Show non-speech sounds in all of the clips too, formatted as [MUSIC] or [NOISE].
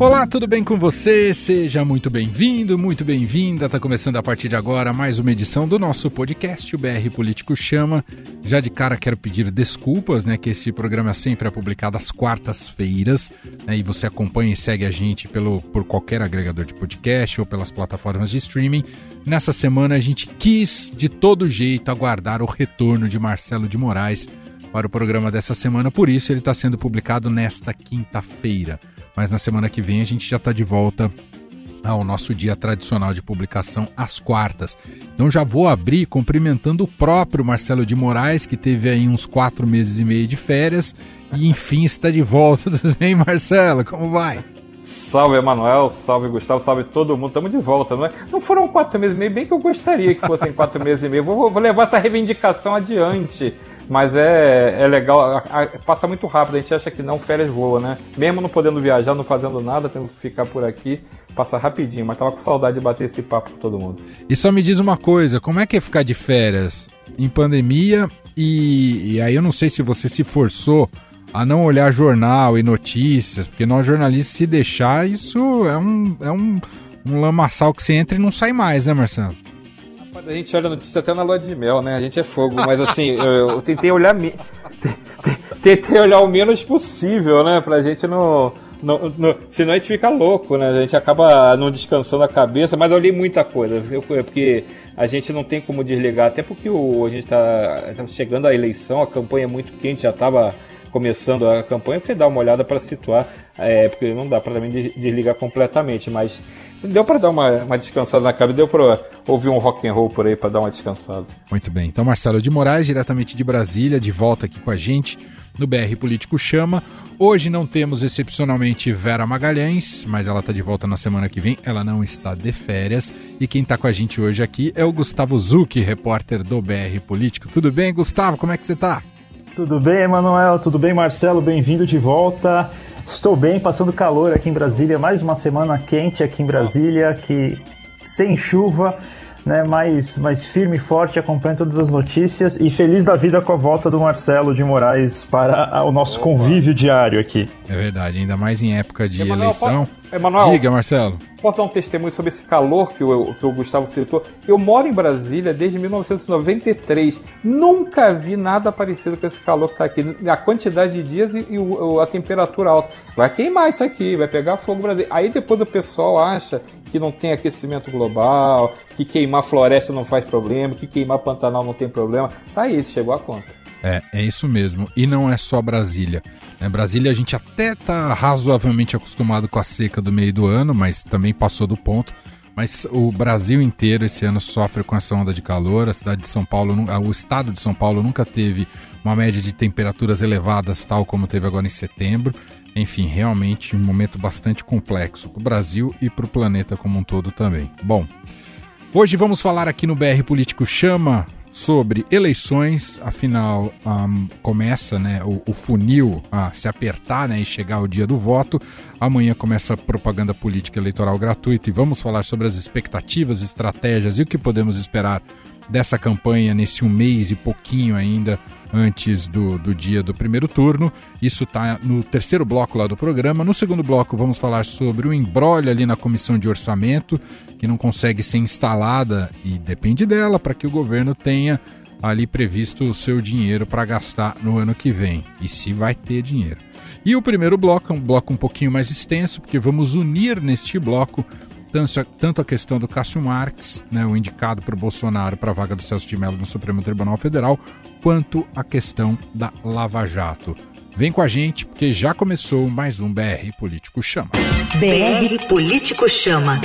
Olá, tudo bem com você? Seja muito bem-vindo, muito bem-vinda. Está começando a partir de agora mais uma edição do nosso podcast, o BR Político Chama. Já de cara quero pedir desculpas, né, que esse programa sempre é publicado às quartas-feiras, né, e você acompanha e segue a gente pelo por qualquer agregador de podcast ou pelas plataformas de streaming. Nessa semana a gente quis de todo jeito aguardar o retorno de Marcelo de Moraes para o programa dessa semana, por isso ele está sendo publicado nesta quinta-feira mas na semana que vem a gente já está de volta ao nosso dia tradicional de publicação às quartas. Então já vou abrir cumprimentando o próprio Marcelo de Moraes, que teve aí uns quatro meses e meio de férias e enfim está de volta. [LAUGHS] Tudo bem, Marcelo? Como vai? Salve, Emanuel, salve, Gustavo, salve todo mundo. Estamos de volta, não é? Não foram quatro meses e meio, bem que eu gostaria que fossem quatro meses e meio. Vou, vou levar essa reivindicação adiante. Mas é, é legal, a, a, passa muito rápido, a gente acha que não, férias voa, né? Mesmo não podendo viajar, não fazendo nada, tendo que ficar por aqui, passa rapidinho, mas tava com saudade de bater esse papo com todo mundo. E só me diz uma coisa, como é que é ficar de férias em pandemia e, e aí eu não sei se você se forçou a não olhar jornal e notícias, porque nós jornalistas, se deixar, isso é um, é um, um lamaçal que você entra e não sai mais, né, Marcelo? A gente olha notícia até na lua de mel, né? A gente é fogo, mas assim, [LAUGHS] eu, eu tentei olhar me... [LAUGHS] tentei olhar o menos possível, né? Pra gente não, não, não. Senão a gente fica louco, né? A gente acaba não descansando a cabeça, mas eu olhei muita coisa, viu? Porque a gente não tem como desligar, até porque o, a gente tá, tá chegando à eleição, a campanha é muito quente, já tava começando a campanha, você dá uma olhada para situar, é, porque não dá para também desligar completamente, mas Deu para dar uma, uma descansada na cara, deu para ouvir um rock and roll por aí para dar uma descansada. Muito bem. Então Marcelo de Moraes, diretamente de Brasília, de volta aqui com a gente no BR Político Chama. Hoje não temos excepcionalmente Vera Magalhães, mas ela está de volta na semana que vem. Ela não está de férias. E quem está com a gente hoje aqui é o Gustavo Zucchi, repórter do BR Político. Tudo bem, Gustavo? Como é que você está? Tudo bem, Emanuel? Tudo bem, Marcelo? Bem-vindo de volta. Estou bem, passando calor aqui em Brasília, mais uma semana quente aqui em Brasília, que sem chuva, né, mais, mais firme e forte, acompanha todas as notícias e feliz da vida com a volta do Marcelo de Moraes para o nosso Opa. convívio diário aqui. É verdade, ainda mais em época de Emanuel, eleição. Emanuel, Diga, Marcelo. Posso dar um testemunho sobre esse calor que o, que o Gustavo citou? Eu moro em Brasília desde 1993. Nunca vi nada parecido com esse calor que está aqui. A quantidade de dias e, e o, a temperatura alta. Vai queimar isso aqui, vai pegar fogo no Brasil. Aí depois o pessoal acha que não tem aquecimento global, que queimar floresta não faz problema, que queimar Pantanal não tem problema. Tá aí, chegou a conta. É, é isso mesmo. E não é só Brasília. É, Brasília a gente até tá razoavelmente acostumado com a seca do meio do ano, mas também passou do ponto. Mas o Brasil inteiro esse ano sofre com essa onda de calor. A cidade de São Paulo, o estado de São Paulo nunca teve uma média de temperaturas elevadas, tal como teve agora em setembro. Enfim, realmente um momento bastante complexo para o Brasil e para o planeta como um todo também. Bom, hoje vamos falar aqui no BR Político Chama sobre eleições, afinal um, começa né, o, o, funil a se apertar né, e chegar o dia do voto. Amanhã começa a propaganda política eleitoral gratuita e vamos falar sobre as expectativas, estratégias e o que podemos esperar dessa campanha nesse um mês e pouquinho ainda antes do, do dia do primeiro turno. Isso está no terceiro bloco lá do programa. No segundo bloco, vamos falar sobre o embrólio ali na comissão de orçamento, que não consegue ser instalada e depende dela para que o governo tenha ali previsto o seu dinheiro para gastar no ano que vem e se vai ter dinheiro. E o primeiro bloco é um bloco um pouquinho mais extenso, porque vamos unir neste bloco tanto a questão do Cássio Marques, né, o indicado por Bolsonaro para a vaga do Celso de Mello no Supremo Tribunal Federal, quanto a questão da Lava Jato. Vem com a gente, porque já começou mais um BR Político Chama. BR Político Chama.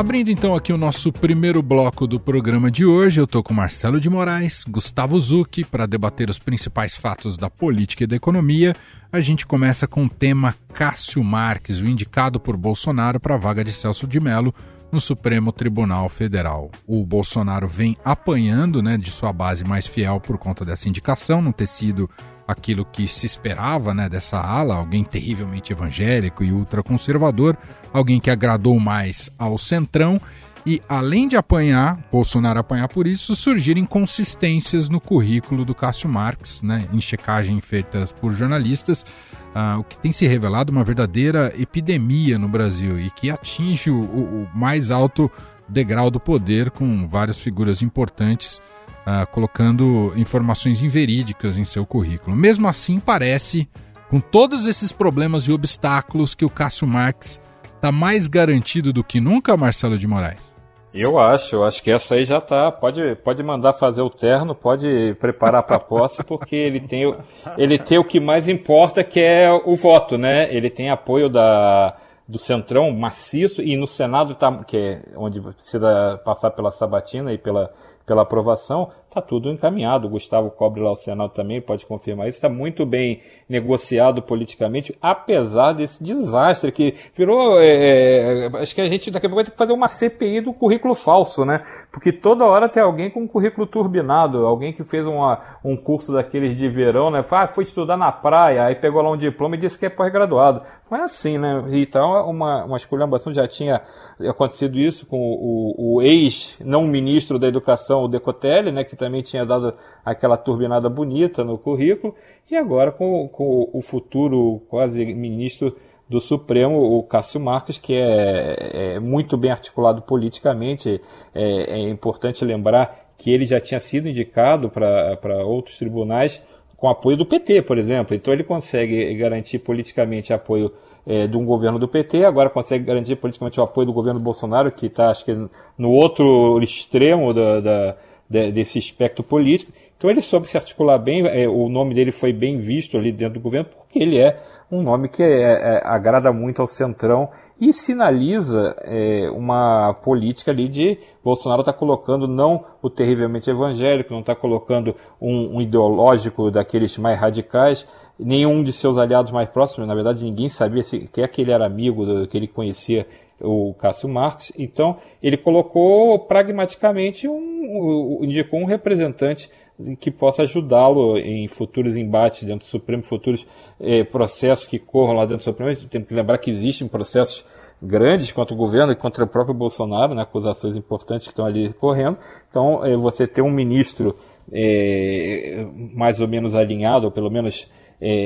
Abrindo então aqui o nosso primeiro bloco do programa de hoje, eu estou com Marcelo de Moraes, Gustavo Zucchi, para debater os principais fatos da política e da economia. A gente começa com o tema Cássio Marques, o indicado por Bolsonaro para a vaga de Celso de Mello no Supremo Tribunal Federal. O Bolsonaro vem apanhando né, de sua base mais fiel por conta dessa indicação, não ter sido aquilo que se esperava né, dessa ala, alguém terrivelmente evangélico e ultraconservador, alguém que agradou mais ao centrão. e, além de apanhar, Bolsonaro apanhar por isso, surgiram inconsistências no currículo do Cássio Marques, né, em checagem feitas por jornalistas, uh, o que tem se revelado uma verdadeira epidemia no Brasil e que atinge o, o mais alto degrau do poder, com várias figuras importantes uh, colocando informações inverídicas em seu currículo. Mesmo assim, parece, com todos esses problemas e obstáculos, que o Cássio Marques está mais garantido do que nunca, Marcelo de Moraes. Eu acho, eu acho que essa aí já tá. Pode, pode mandar fazer o terno, pode preparar para a posse, porque ele tem, ele tem o que mais importa, que é o voto, né? Ele tem apoio da, do Centrão maciço e no Senado, tá, que é onde precisa passar pela sabatina e pela, pela aprovação, está tudo encaminhado. O Gustavo cobre lá o Senado também, pode confirmar isso. Está muito bem negociado politicamente, apesar desse desastre que virou. É, é, acho que a gente daqui a pouco vai ter que fazer uma CPI do currículo falso, né? Porque toda hora tem alguém com um currículo turbinado, alguém que fez uma, um curso daqueles de verão, né? Ah, foi estudar na praia, aí pegou lá um diploma e disse que é pós-graduado. Não é assim, né? Então, uma, uma esculhambação já tinha acontecido isso com o, o ex-não-ministro da Educação, o Decotelli, né? Que também tinha dado aquela turbinada bonita no currículo, e agora com, com o futuro quase ministro do Supremo, o Cássio Marques, que é, é muito bem articulado politicamente. É, é, importante lembrar que ele já tinha sido indicado para outros tribunais com apoio do PT, por exemplo. Então ele consegue garantir politicamente apoio é, de um governo do PT, agora consegue garantir politicamente o apoio do governo Bolsonaro, que está, acho que, no outro extremo da, da desse espectro político. Então ele soube se articular bem, é, o nome dele foi bem visto ali dentro do governo, porque ele é um nome que é, é, agrada muito ao centrão e sinaliza é, uma política ali de Bolsonaro está colocando não o terrivelmente evangélico, não está colocando um, um, ideológico daqueles mais radicais, nenhum de seus aliados mais próximos, na verdade ninguém sabia se que é que ele era amigo, do, que ele conhecia o Cássio Marx. Então, ele colocou pragmaticamente um, indicou um representante que possa ajudá-lo em futuros embates dentro do Supremo, futuros eh, processos que corram lá dentro do Supremo. Tem que lembrar que existem processos grandes contra o governo e contra o próprio Bolsonaro, né, acusações importantes que estão ali correndo. Então, eh, você ter um ministro eh, mais ou menos alinhado, ou pelo menos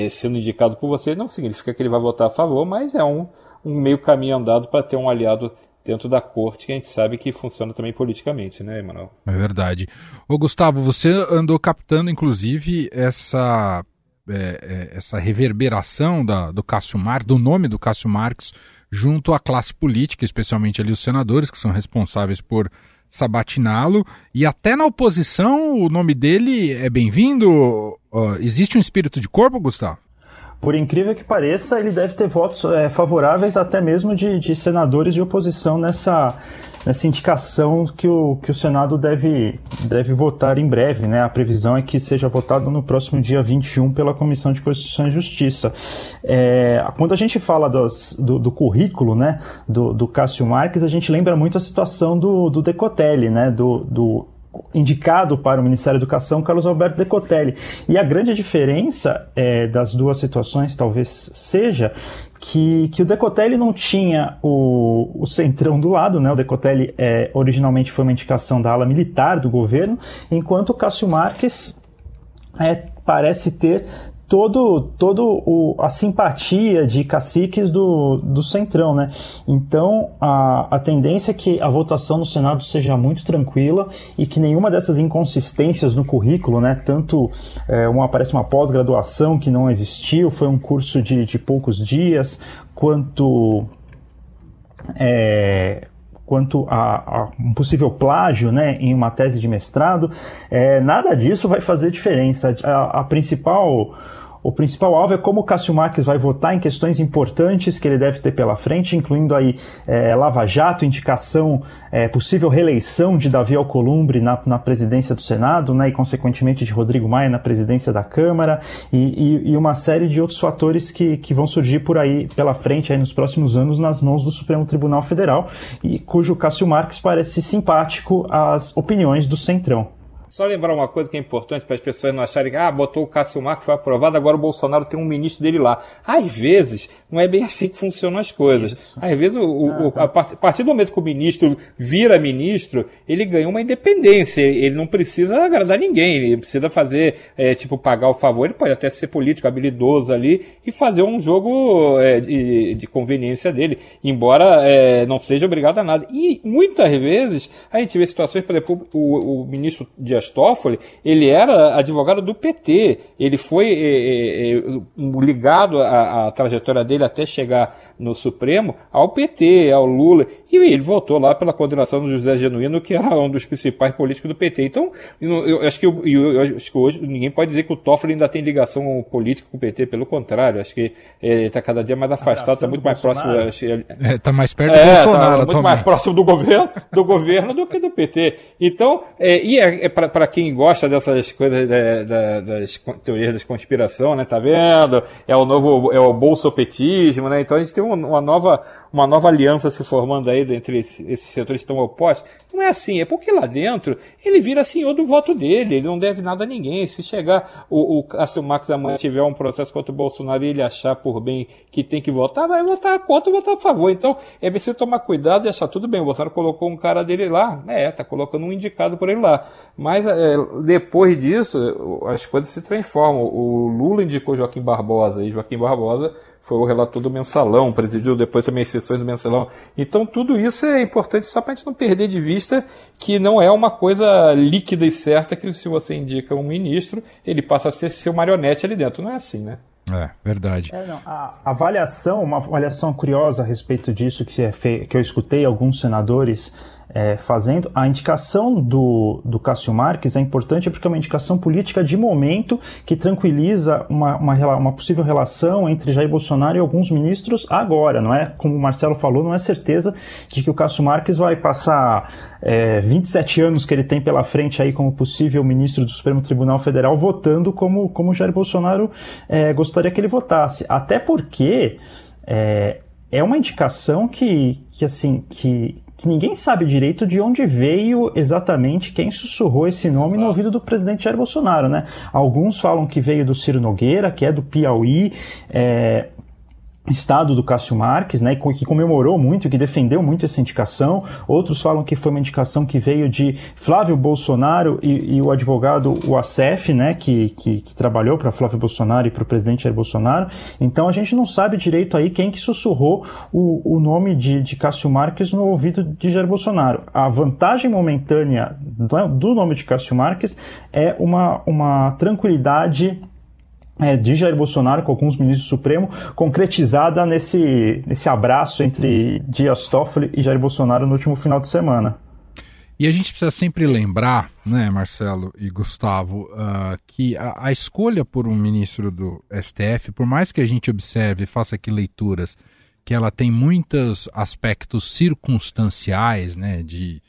sendo indicado por você, não significa que ele vai votar a favor, mas é um um meio caminho andado para ter um aliado dentro da corte que a gente sabe que funciona também politicamente, né, Emanuel? É verdade. Ô Gustavo, você andou captando inclusive essa é, é, essa reverberação da, do Cássio Marques, do nome do Cássio Marques, junto à classe política, especialmente ali os senadores que são responsáveis por sabatiná-lo, e até na oposição o nome dele é bem-vindo. Uh, existe um espírito de corpo, Gustavo? Por incrível que pareça, ele deve ter votos é, favoráveis até mesmo de, de, senadores de oposição nessa, nessa indicação que o, que o Senado deve, deve votar em breve. Né? A previsão é que seja votado no próximo dia 21 pela Comissão de Constituição e Justiça. É, quando a gente fala dos, do, do, currículo né, do, do Cássio Marques, a gente lembra muito a situação do, do Decotelli, né, do, do indicado para o Ministério da Educação, Carlos Alberto Decotelli. E a grande diferença é, das duas situações talvez seja que, que o Decotelli não tinha o, o centrão do lado, né? O Decotelli é, originalmente foi uma indicação da ala militar do governo, enquanto o Cássio Marques é, parece ter todo, todo o, a simpatia de caciques do, do Centrão, né? Então, a, a tendência é que a votação no Senado seja muito tranquila e que nenhuma dessas inconsistências no currículo, né? Tanto é, uma, parece uma pós-graduação que não existiu, foi um curso de, de poucos dias, quanto... É, quanto a, a, um possível plágio né, em uma tese de mestrado, é, nada disso vai fazer diferença. A, a principal o principal alvo é como o Cássio Marques vai votar em questões importantes que ele deve ter pela frente, incluindo aí é, Lava Jato, indicação, é, possível reeleição de Davi Alcolumbre na, na presidência do Senado, né, e consequentemente de Rodrigo Maia na presidência da Câmara, e, e, e, uma série de outros fatores que, que vão surgir por aí pela frente aí nos próximos anos nas mãos do Supremo Tribunal Federal, e cujo Cássio Marques parece simpático às opiniões do Centrão. Só lembrar uma coisa que é importante para as pessoas não acharem que, ah, botou o Cássio Marques, foi aprovado, agora o Bolsonaro tem um ministro dele lá. Às vezes, não é bem assim que funcionam as coisas. Isso. Às vezes, o, o, a partir do momento que o ministro vira ministro, ele ganha uma independência. Ele não precisa agradar ninguém, ele precisa fazer, é, tipo, pagar o favor. Ele pode até ser político, habilidoso ali e fazer um jogo é, de, de, conveniência dele, embora é, não seja obrigado a nada. E muitas vezes a gente vê situações, por exemplo, o, o ministro Dias Dias Toffoli, ele era advogado do PT. Ele foi é, é, ligado à, à trajetória dele até chegar no Supremo ao PT, ao Lula, e ele votou lá pela condenação do José Genuíno, que era um dos principais políticos do PT. Então, eu acho que, eu, eu acho que hoje ninguém pode dizer que o Toffoli ainda tem ligação política com o PT, pelo contrário, acho que ele está cada dia mais afastado, está muito mais Bolsonaro. próximo. Está é, tá mais perto do é, Bolsonaro, tá muito mais próximo do governo, do governo do que do PT. Então, é, e é, é para quem gosta dessas coisas é, da, das teorias da conspiração, né? Tá vendo? É o novo, é o bolsopetismo, né? Então a gente tem uma nova, uma nova aliança se formando aí entre esses setores tão opostos. Não é assim, é porque lá dentro ele vira senhor do voto dele, ele não deve nada a ninguém. Se chegar o, o Cássio Marques amanhã tiver um processo contra o Bolsonaro e ele achar por bem que tem que votar, vai votar contra ou votar a favor. Então é preciso tomar cuidado e achar tudo bem. O Bolsonaro colocou um cara dele lá, é, tá colocando um indicado por ele lá. Mas é, depois disso, as coisas se transformam. O Lula indicou Joaquim Barbosa e Joaquim Barbosa foi o relator do mensalão, presidiu depois também as sessões do mensalão. Então tudo isso é importante só para a gente não perder de vista que não é uma coisa líquida e certa que se você indica um ministro, ele passa a ser seu marionete ali dentro. Não é assim, né? É, verdade. É, não, a avaliação, uma avaliação curiosa a respeito disso que, é que eu escutei alguns senadores é, fazendo. A indicação do, do Cássio Marques é importante porque é uma indicação política de momento que tranquiliza uma, uma, uma, possível relação entre Jair Bolsonaro e alguns ministros agora, não é? Como o Marcelo falou, não é certeza de que o Cássio Marques vai passar é, 27 anos que ele tem pela frente aí como possível ministro do Supremo Tribunal Federal votando como, como Jair Bolsonaro é, gostaria que ele votasse. Até porque é, é uma indicação que, que assim, que que ninguém sabe direito de onde veio exatamente quem sussurrou esse nome no ouvido do presidente Jair Bolsonaro, né? Alguns falam que veio do Ciro Nogueira, que é do Piauí, é, estado do Cássio Marques, né, que comemorou muito, que defendeu muito essa indicação. Outros falam que foi uma indicação que veio de Flávio Bolsonaro e, e o advogado Uacef, né, que, que, que trabalhou para Flávio Bolsonaro e para o presidente Jair Bolsonaro. Então a gente não sabe direito aí quem que sussurrou o, o nome de, de Cássio Marques no ouvido de Jair Bolsonaro. A vantagem momentânea do, do nome de Cássio Marques é uma, uma tranquilidade é, de Jair Bolsonaro com alguns ministros do Supremo, concretizada nesse, nesse abraço entre Dias Toffoli e Jair Bolsonaro no último final de semana. E a gente precisa sempre lembrar, né, Marcelo e Gustavo, uh, que a, a, escolha por um ministro do STF, por mais que a gente observe e faça aqui leituras, que ela tem muitos aspectos circunstanciais, né, de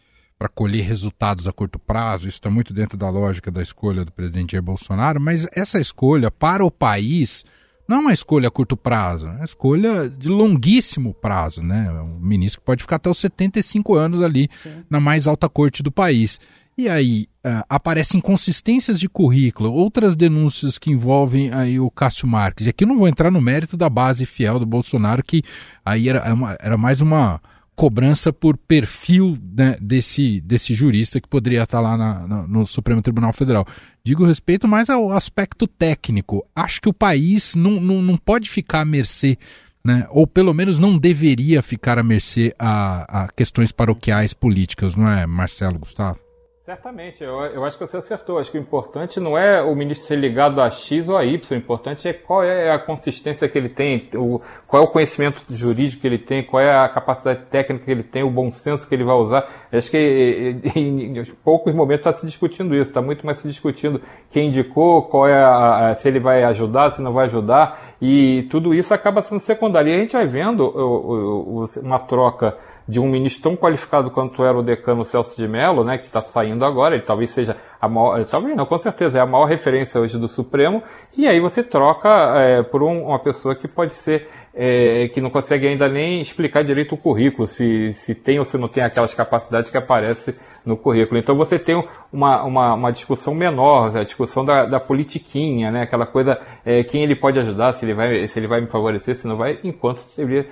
para colher resultados a curto prazo, isso está muito dentro da lógica da escolha do presidente Jair Bolsonaro, mas essa escolha para o país não é uma escolha a curto prazo, é uma escolha de longuíssimo prazo, né? É um ministro que pode ficar até os 75 anos ali Sim. na mais alta corte do país. E aí uh, aparecem inconsistências de currículo, outras denúncias que envolvem aí o Cássio Marques. E aqui eu não vou entrar no mérito da base fiel do Bolsonaro, que aí era, era mais uma cobrança por perfil né, desse, desse jurista que poderia estar lá na, na, no Supremo Tribunal Federal. Digo respeito mais ao aspecto técnico. Acho que o país não, não, não pode ficar à mercê, né, ou pelo menos não deveria ficar à mercê a, a questões paroquiais políticas, não é, Marcelo Gustavo? Certamente, eu, eu, acho que você acertou. Acho que o importante não é o ministro ser ligado a X ou a Y, o importante é qual é a consistência que ele tem, o, qual é o conhecimento jurídico que ele tem, qual é a capacidade técnica que ele tem, o bom senso que ele vai usar. Acho que em, em poucos momentos está se discutindo isso, está muito mais se discutindo quem indicou, qual é a, a, se ele vai ajudar, se não vai ajudar, e tudo isso acaba sendo secundário. E a gente vai vendo o, o, uma troca de um ministro tão qualificado quanto era o decano Celso de Mello, né, que está saindo agora, ele talvez seja a maior, talvez não, com certeza, é a maior referência hoje do Supremo, e aí você troca é, por um, uma pessoa que pode ser é, que não consegue ainda nem explicar direito o currículo, se, se tem ou se não tem aquelas capacidades que aparecem no currículo. Então você tem uma, uma, uma discussão menor, a discussão da, da politiquinha, né? aquela coisa, é, quem ele pode ajudar, se ele, vai, se ele vai me favorecer, se não vai, enquanto deveria,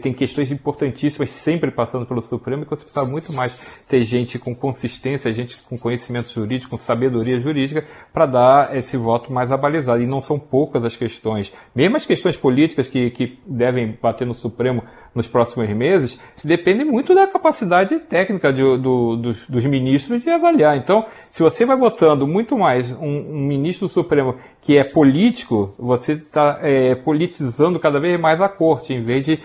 tem questões importantíssimas sempre passando pelo Supremo, que você precisa muito mais ter gente com consistência, gente com conhecimento jurídico, com sabedoria jurídica, para dar esse voto mais abalizado. E não são poucas as questões, mesmo as questões políticas que, que devem bater no Supremo nos próximos meses, depende muito da capacidade técnica de, do, dos, dos, ministros de avaliar. Então, se você vai botando muito mais um, um ministro do Supremo que é político, você está é, politizando cada vez mais a corte, em vez de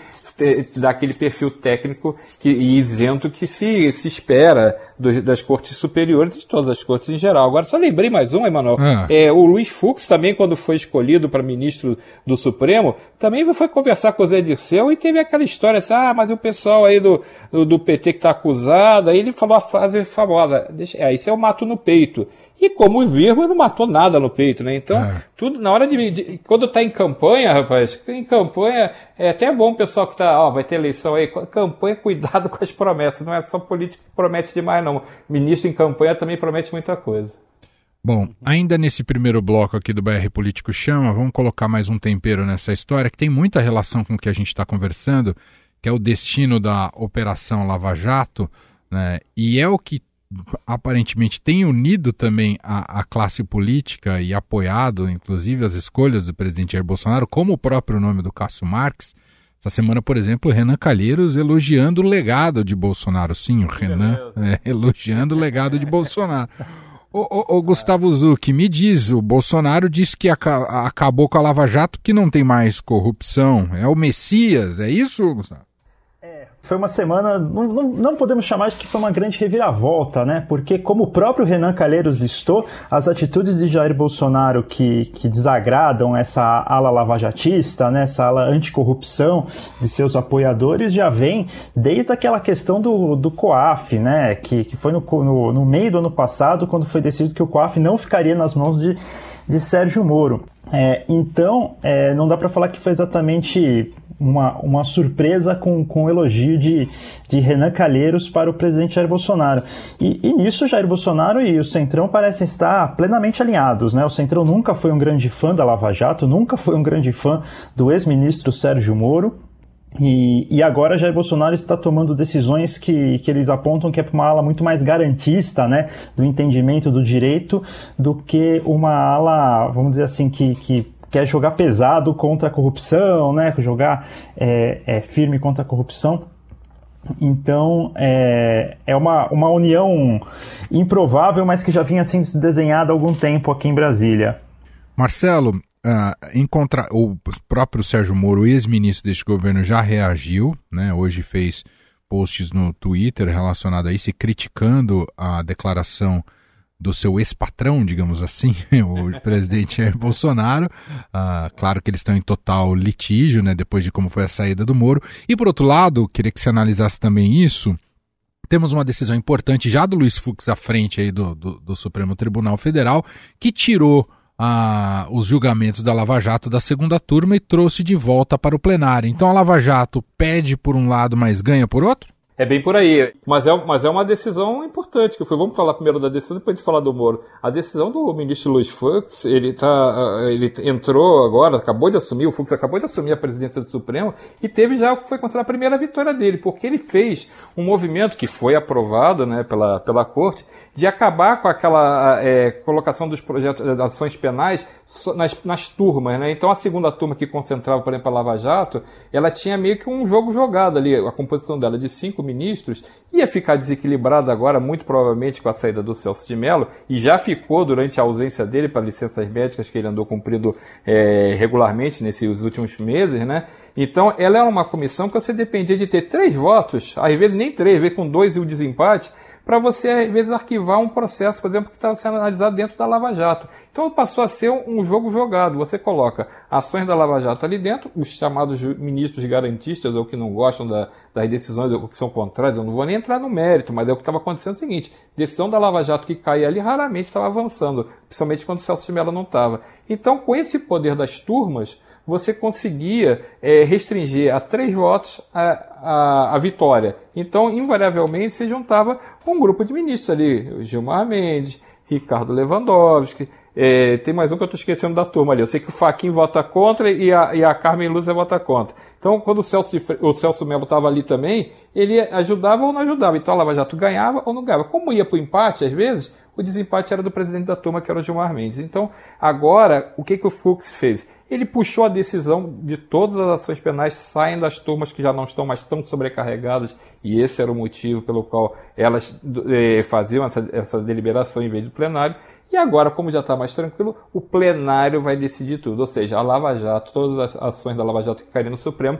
daquele perfil técnico que, e isento que se, se espera do, das cortes superiores e de todas as cortes em geral. Agora, só lembrei mais um, Emanuel. Ah. É, o Luiz Fux também, quando foi escolhido para ministro do Supremo, também foi conversar com o Zé Dirceu e teve aquela história assim, ah, mas o pessoal aí do, do, PT que está acusado, aí ele falou a frase famosa, deixa, é, isso é o mato no peito. E como o Virgo não matou nada no peito, né? Então, é. tudo na hora de, de quando tá em campanha, rapaz, em campanha é até bom o pessoal que tá, ó, vai ter eleição aí, campanha, [LAUGHS] cuidado com as promessas, não é só político que promete demais não. Ministro em campanha também promete muita coisa. Bom, ainda nesse primeiro bloco aqui do BR Político Chama, vamos colocar mais um tempero nessa história que tem muita relação com o que a gente está conversando, que é o destino da Operação Lava Jato, né? E é o que aparentemente tem unido também a, a, classe política e apoiado, inclusive, as escolhas do presidente Jair Bolsonaro, como o próprio nome do Cássio Marques. Essa semana, por exemplo, Renan Calheiros elogiando o legado de Bolsonaro. Sim, o Renan é, elogiando o legado de Bolsonaro. Ô, ô, ô, Gustavo Zucchi, me diz, o Bolsonaro disse que aca acabou com a Lava Jato, que não tem mais corrupção. É o Messias, é isso, Gustavo? Foi uma semana, não, não, não, podemos chamar de que foi uma grande reviravolta, né? Porque, como o próprio Renan Calheiros listou, as atitudes de Jair Bolsonaro que, que desagradam essa ala lavajatista, né? essa ala anticorrupção de seus apoiadores, já vem desde aquela questão do, do COAF, né? Que, que foi no, no, no meio do ano passado, quando foi decidido que o COAF não ficaria nas mãos de, de Sérgio Moro. É, então, é, não dá para falar que foi exatamente uma, uma surpresa com, com elogio de, de Renan Calheiros para o presidente Jair Bolsonaro. E, e nisso, Jair Bolsonaro e o Centrão parecem estar plenamente alinhados. Né? O Centrão nunca foi um grande fã da Lava Jato, nunca foi um grande fã do ex-ministro Sérgio Moro. E, e, agora Jair Bolsonaro está tomando decisões que, que eles apontam que é para uma ala muito mais garantista né, do entendimento do direito do que uma ala, vamos dizer assim, que, que quer jogar pesado contra a corrupção, né? Jogar é, é, firme contra a corrupção. Então é, é uma, uma união improvável, mas que já vinha sendo desenhada há algum tempo aqui em Brasília. Marcelo, uh, o próprio Sérgio Moro, ex-ministro deste governo, já reagiu, né? Hoje fez posts no Twitter relacionado a isso, criticando a declaração do seu ex-patrão, digamos assim, [LAUGHS] o presidente Jair Bolsonaro. Ah, claro que eles estão em total litígio, né, depois de como foi a saída do Moro. E por outro lado, queria que você analisasse também isso. Temos uma decisão importante já do Luiz Fux à frente aí do, do, do Supremo Tribunal Federal, que tirou ah, os julgamentos da Lava Jato da segunda turma e trouxe de volta para o plenário. Então a Lava Jato pede por um lado, mas ganha por outro? É bem por aí. Mas é, mas é uma decisão importante, que foi, vamos falar primeiro da decisão, depois de falar do Moro. A decisão do ministro Luiz Fux, ele tá, ele entrou agora, acabou de assumir, o Fux acabou de assumir a presidência do Supremo e teve já o que foi considerada a primeira vitória dele, porque ele fez um movimento que foi aprovado, né, pela, pela corte, de acabar com aquela é, colocação dos projetos das ações penais nas, nas turmas. Né? Então a segunda turma que concentrava, por exemplo, a Lava Jato, ela tinha meio que um jogo jogado ali, a composição dela de cinco ministros, ia ficar desequilibrada agora, muito provavelmente com a saída do Celso de Mello, e já ficou durante a ausência dele para licenças médicas que ele andou cumprindo é, regularmente nesses últimos meses, né? Então, ela é uma comissão que você dependia de ter três votos, às vezes nem três, vezes com dois e o desempate, para você, às vezes, arquivar um processo, por exemplo, que estava sendo analisado dentro da Lava Jato. Então passou a ser um jogo jogado. Você coloca ações da Lava Jato ali dentro, os chamados ministros garantistas, ou que não gostam da, das decisões, ou que são contrários, eu não vou nem entrar no mérito, mas é o que estava acontecendo é o seguinte: decisão da Lava Jato que caía ali raramente estava avançando, principalmente quando o Celso de Mello não estava. Então, com esse poder das turmas, você conseguia é, restringir a três votos a, a, a, vitória. Então, invariavelmente, se juntava um grupo de ministros ali, Gilmar Mendes, Ricardo Lewandowski, é, tem mais um que eu estou esquecendo da turma ali. Eu sei que o Faquin vota contra e a, e a Carmen Lúcia vota contra. Então, quando o Celso, o Celso Melo estava ali também, ele ajudava ou não ajudava. Então, a Lava Jato ganhava ou não ganhava. Como ia para o empate, às vezes, o desempate era do presidente da turma, que era o Gilmar Mendes. Então, agora, o que, que o Fux fez? Ele puxou a decisão de todas as ações penais saem das turmas que já não estão mais tão sobrecarregadas, e esse era o motivo pelo qual elas eh, faziam essa, essa deliberação em vez do plenário. E agora, como já está mais tranquilo, o plenário vai decidir tudo. Ou seja, a Lava Jato, todas as ações da Lava Jato que caíram no Supremo,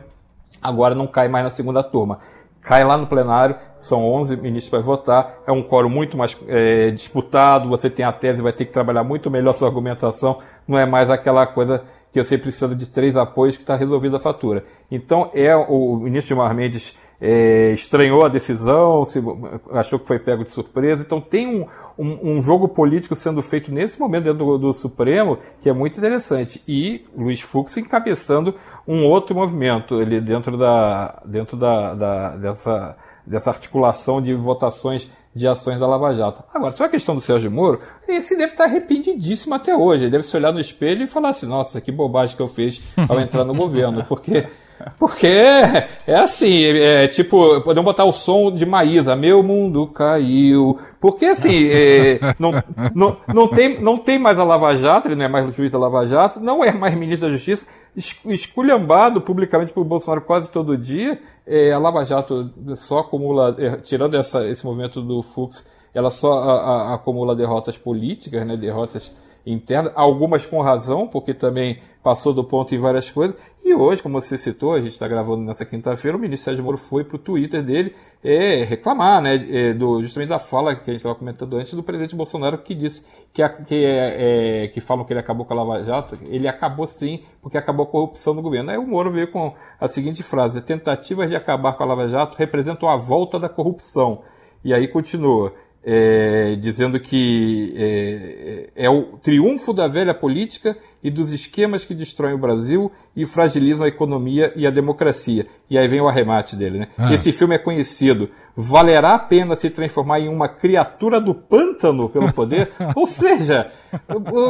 agora não cai mais na segunda turma cai lá no plenário, são 11 ministros para votar, é um quórum muito mais é, disputado, você tem a tese, vai ter que trabalhar muito melhor sua argumentação, não é mais aquela coisa que você precisa de três apoios que está resolvida a fatura. Então, é o, ministro Gilmar Mendes é, estranhou a decisão, se, achou que foi pego de surpresa, então tem um, um, um jogo político sendo feito nesse momento dentro do, do, Supremo que é muito interessante. E Luiz Fux encabeçando um outro movimento ele dentro da dentro da, da dessa dessa articulação de votações de ações da Lava Jato. Agora, sobre a questão do Sérgio Moro, esse deve estar arrependidíssimo até hoje. Ele deve se olhar no espelho e falar assim: nossa, que bobagem que eu fiz ao entrar no governo. Porque porque é assim, é, tipo, podemos botar o som de Maísa, meu mundo caiu. Porque assim, é, [LAUGHS] não, não, não, tem, não tem mais a Lava Jato, ele não é mais juiz da Lava Jato, não é mais ministro da Justiça, esculhambado publicamente por Bolsonaro quase todo dia. É, a Lava Jato só acumula, é, tirando essa, esse movimento do Fux, ela só a, a, acumula derrotas políticas, né, derrotas internas, algumas com razão, porque também passou do ponto em várias coisas, e hoje, como você citou, a gente está gravando nessa quinta-feira, o ministro Sérgio Moro foi para o Twitter dele é, reclamar, né, é, do, justamente da fala que a gente estava comentando antes do presidente Bolsonaro, que disse que, a, que, é, é, que falam que ele acabou com a Lava Jato, ele acabou sim, porque acabou a corrupção no governo. Aí o Moro veio com a seguinte frase: tentativas de acabar com a Lava Jato representam a volta da corrupção. E aí continua é, dizendo que é, é, é, o triunfo da velha política e dos esquemas que destroem o Brasil e fragilizam a economia e a democracia. E aí vem o arremate dele, né? Ah. Esse filme é conhecido. Valerá a pena se transformar em uma criatura do pântano pelo poder? [LAUGHS] Ou seja,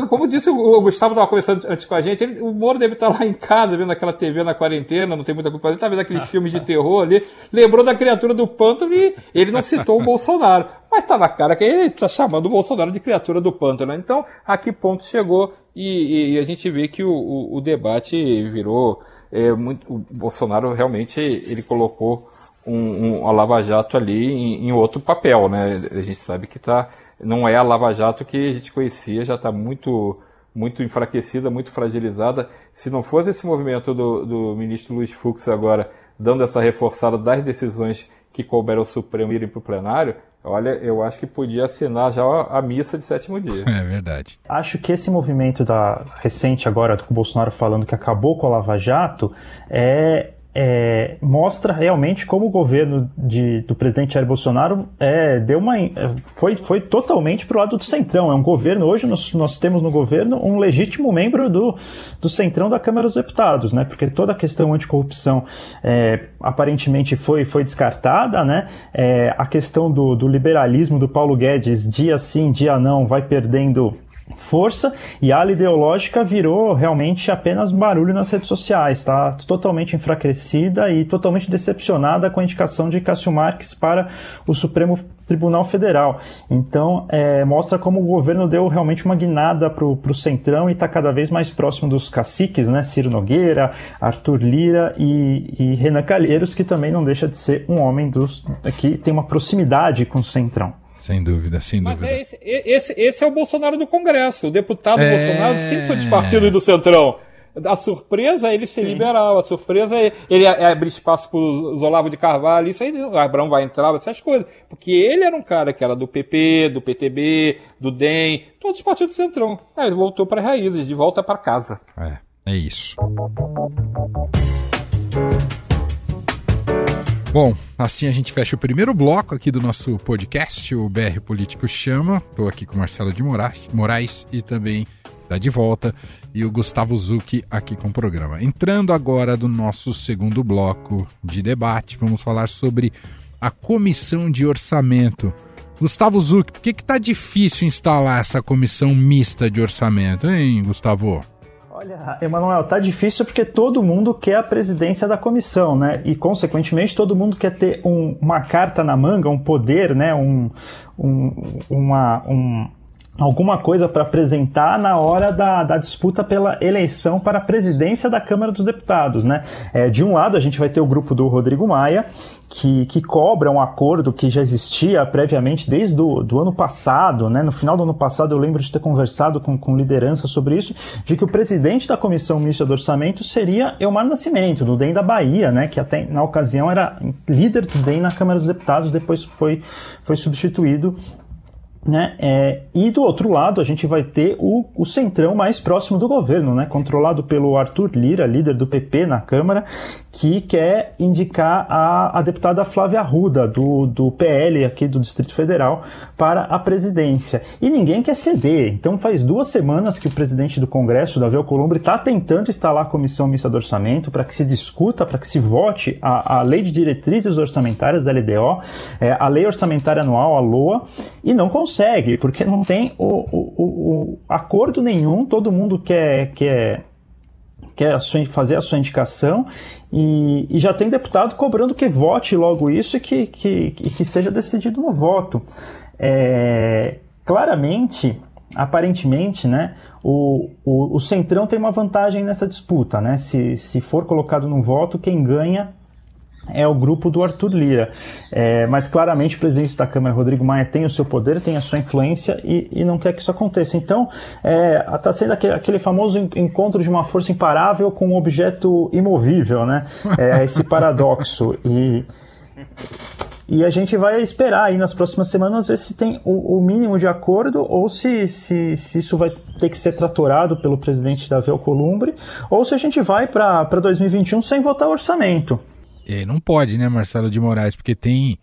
como disse o Gustavo estava conversando antes com a gente, ele, o Moro deve estar lá em casa vendo aquela TV na quarentena, não tem muita coisa para fazer, está vendo aquele filme de terror ali, lembrou da criatura do pântano e ele não citou o Bolsonaro. Mas está na cara que ele está chamando o Bolsonaro de criatura do pântano. Então, a que ponto chegou e, e a gente vê que o, o, o debate virou é, muito. O Bolsonaro realmente ele colocou um, um, a Lava Jato ali em, em, outro papel, né? A gente sabe que tá, não é a Lava Jato que a gente conhecia, já está muito muito enfraquecida, muito fragilizada. Se não fosse esse movimento do, do ministro Luiz Fux agora dando essa reforçada das decisões que couberam ao Supremo irem para o plenário, Olha, eu acho que podia assinar já a missa de sétimo dia. É verdade. Acho que esse movimento da recente agora com o Bolsonaro falando que acabou com a Lava Jato é, é, mostra realmente como o governo de, do presidente Jair Bolsonaro é, deu uma, é, foi, foi totalmente para o lado do Centrão. É um governo, hoje nós, nós temos no governo um legítimo membro do, do Centrão da Câmara dos Deputados, né? porque toda a questão anticorrupção é, aparentemente foi, foi descartada, né? É, a questão do, do liberalismo do Paulo Guedes, dia sim, dia não, vai perdendo força e a ala ideológica virou realmente apenas barulho nas redes sociais, está totalmente enfraquecida e totalmente decepcionada com a indicação de Cássio Marques para o Supremo Tribunal Federal. Então, é, mostra como o governo deu realmente uma guinada para o Centrão e está cada vez mais próximo dos caciques, né? Ciro Nogueira, Arthur Lira e, e Renan Calheiros, que também não deixa de ser um homem dos, que tem uma proximidade com o Centrão. Sem dúvida, sem Mas dúvida. É esse, esse, esse, é o Bolsonaro do Congresso. O deputado é... Bolsonaro sempre foi de partido do Centrão. A surpresa é ele ser Sim. liberal, a surpresa é ele abrir espaço para os Olavo de Carvalho, isso aí, o Abrão vai entrar, essas coisas. Porque ele era um cara que era do PP, do PTB, do DEM, todos os partidos do Centrão. Aí ele voltou para raízes, de volta para casa. É, é isso. Bom, assim a gente fecha o primeiro bloco aqui do nosso podcast, o BR Político Chama. Estou aqui com Marcelo de Moraes, e também está de volta e o Gustavo Zucchi aqui com o programa. Entrando agora do nosso segundo bloco de debate, vamos falar sobre a comissão de orçamento. Gustavo Zucchi, por que está difícil instalar essa comissão mista de orçamento, hein, Gustavo? Olha, Emanuel, tá difícil porque todo mundo quer a presidência da comissão, né? E, consequentemente, todo mundo quer ter um, uma carta na manga, um poder, né? Um, um, uma, um, alguma coisa para apresentar na hora da, da, disputa pela eleição para a presidência da Câmara dos Deputados. Né? É, de um lado, a gente vai ter o grupo do Rodrigo Maia, que, que cobra um acordo que já existia previamente desde do, do ano passado. Né? No final do ano passado, eu lembro de ter conversado com, com liderança sobre isso, de que o presidente da Comissão Mista do Orçamento seria Elmar Nascimento, do DEM da Bahia, né? que até na ocasião era líder do DEM na Câmara dos Deputados, depois foi, foi substituído né? É, e do outro lado, a gente vai ter o, o centrão mais próximo do governo, né? controlado pelo Arthur Lira, líder do PP na Câmara, que quer indicar a, a deputada Flávia Arruda, do, do PL aqui do Distrito Federal, para a presidência. E ninguém quer ceder. Então, faz duas semanas que o presidente do Congresso, Davi Alcolumbre, está tentando instalar a comissão mista do orçamento para que se discuta, para que se vote a, a lei de diretrizes orçamentárias, LDO, é, a lei orçamentária anual, a LOA, e não consegue porque não tem o, o, o acordo nenhum, todo mundo quer, quer, quer a sua, fazer a sua indicação e, e, já tem deputado cobrando que vote logo isso e que, que, que seja decidido no voto. É, claramente, aparentemente, né, o, o, o Centrão tem uma vantagem nessa disputa. Né? Se, se for colocado no voto, quem ganha é o grupo do Arthur Lira. É, mas claramente o presidente da Câmara, Rodrigo Maia, tem o seu poder, tem a sua influência e, e não quer que isso aconteça. Então, está é, tá sendo aquele, aquele, famoso encontro de uma força imparável com um objeto imovível, né? É, esse paradoxo. E, e a gente vai esperar aí nas próximas semanas ver se tem o, o mínimo de acordo ou se, se, se, isso vai ter que ser tratorado pelo presidente Davi Alcolumbre ou se a gente vai para 2021 sem votar orçamento. É, não pode, né, Marcelo de Moraes, porque tem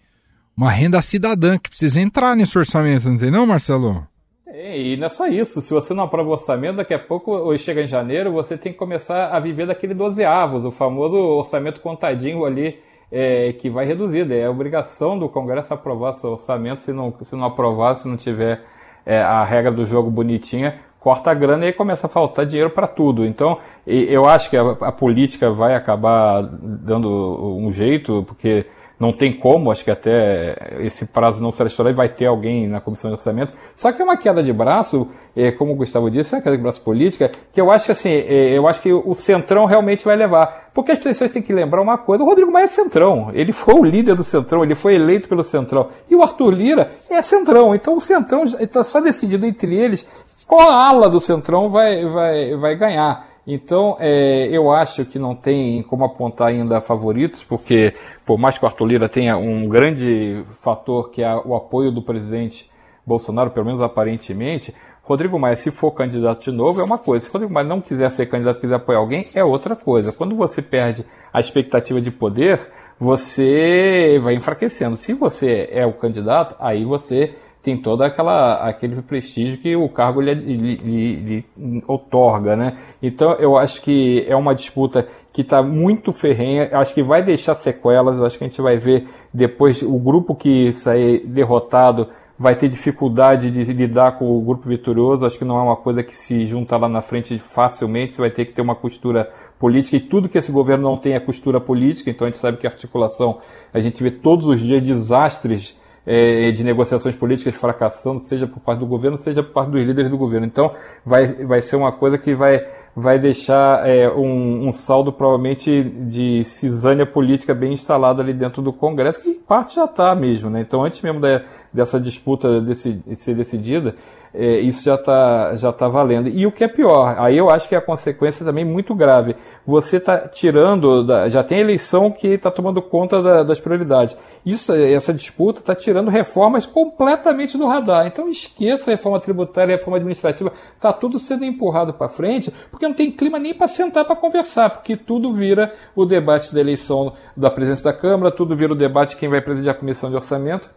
uma renda cidadã que precisa entrar nesse orçamento, não tem não, Marcelo? É, e não é só isso. Se você não aprova o orçamento, daqui a pouco, ou chega em janeiro, você tem que começar a viver daquele 12 avos, o famoso orçamento contadinho ali, é, que vai reduzido. É obrigação do Congresso aprovar seu orçamento. Se não, se não aprovar, se não tiver é, a regra do jogo bonitinha, corta a grana e aí começa a faltar dinheiro para tudo. Então, eu acho que a, a, política vai acabar dando um jeito, porque não tem como, acho que até esse prazo não será estourado e vai ter alguém na comissão de orçamento. Só que é uma queda de braço, é, como o Gustavo disse, é uma queda de braço política, que eu acho que assim, é, eu acho que o Centrão realmente vai levar. Porque as pessoas têm que lembrar uma coisa, o Rodrigo Maia é Centrão, ele foi o líder do Centrão, ele foi eleito pelo Centrão. E o Arthur Lira é Centrão, então o Centrão está só decidido entre eles qual ala do Centrão vai, vai, vai ganhar. Então, é, eu acho que não tem como apontar ainda favoritos, porque por mais que o Arthur Lira tenha um grande fator que é o apoio do presidente Bolsonaro, pelo menos aparentemente, Rodrigo Maia, se for candidato de novo, é uma coisa. Se Rodrigo Maia não quiser ser candidato, quiser apoiar alguém, é outra coisa. Quando você perde a expectativa de poder, você vai enfraquecendo. Se você é o candidato, aí você tem todo aquela, aquele prestígio que o cargo lhe, lhe, lhe, lhe otorga, né? Então eu acho que é uma disputa que está muito ferrenha, acho que vai deixar sequelas, acho que a gente vai ver depois o grupo que sair derrotado vai ter dificuldade de lidar com o grupo vitorioso, acho que não é uma coisa que se junta lá na frente facilmente, você vai ter que ter uma costura política. E tudo que esse governo não tem é costura política, então a gente sabe que a articulação, a gente vê todos os dias desastres é, de negociações políticas fracassando, seja por parte do governo, seja por parte dos líderes do governo. Então, vai, vai ser uma coisa que vai, vai deixar é, um, um, saldo provavelmente de cisânia política bem instalado ali dentro do Congresso, que parte já está mesmo. Né? Então, antes mesmo de, dessa disputa de ser decidida, é, isso já está já tá valendo. E o que é pior, aí eu acho que é a consequência também muito grave. Você está tirando, da, já tem eleição que está tomando conta da, das prioridades. Isso, essa disputa está tirando reformas completamente do radar. Então esqueça a reforma tributária, a reforma administrativa, está tudo sendo empurrado para frente, porque não tem clima nem para sentar para conversar, porque tudo vira o debate da eleição da presidência da Câmara, tudo vira o debate de quem vai presidir a comissão de orçamento.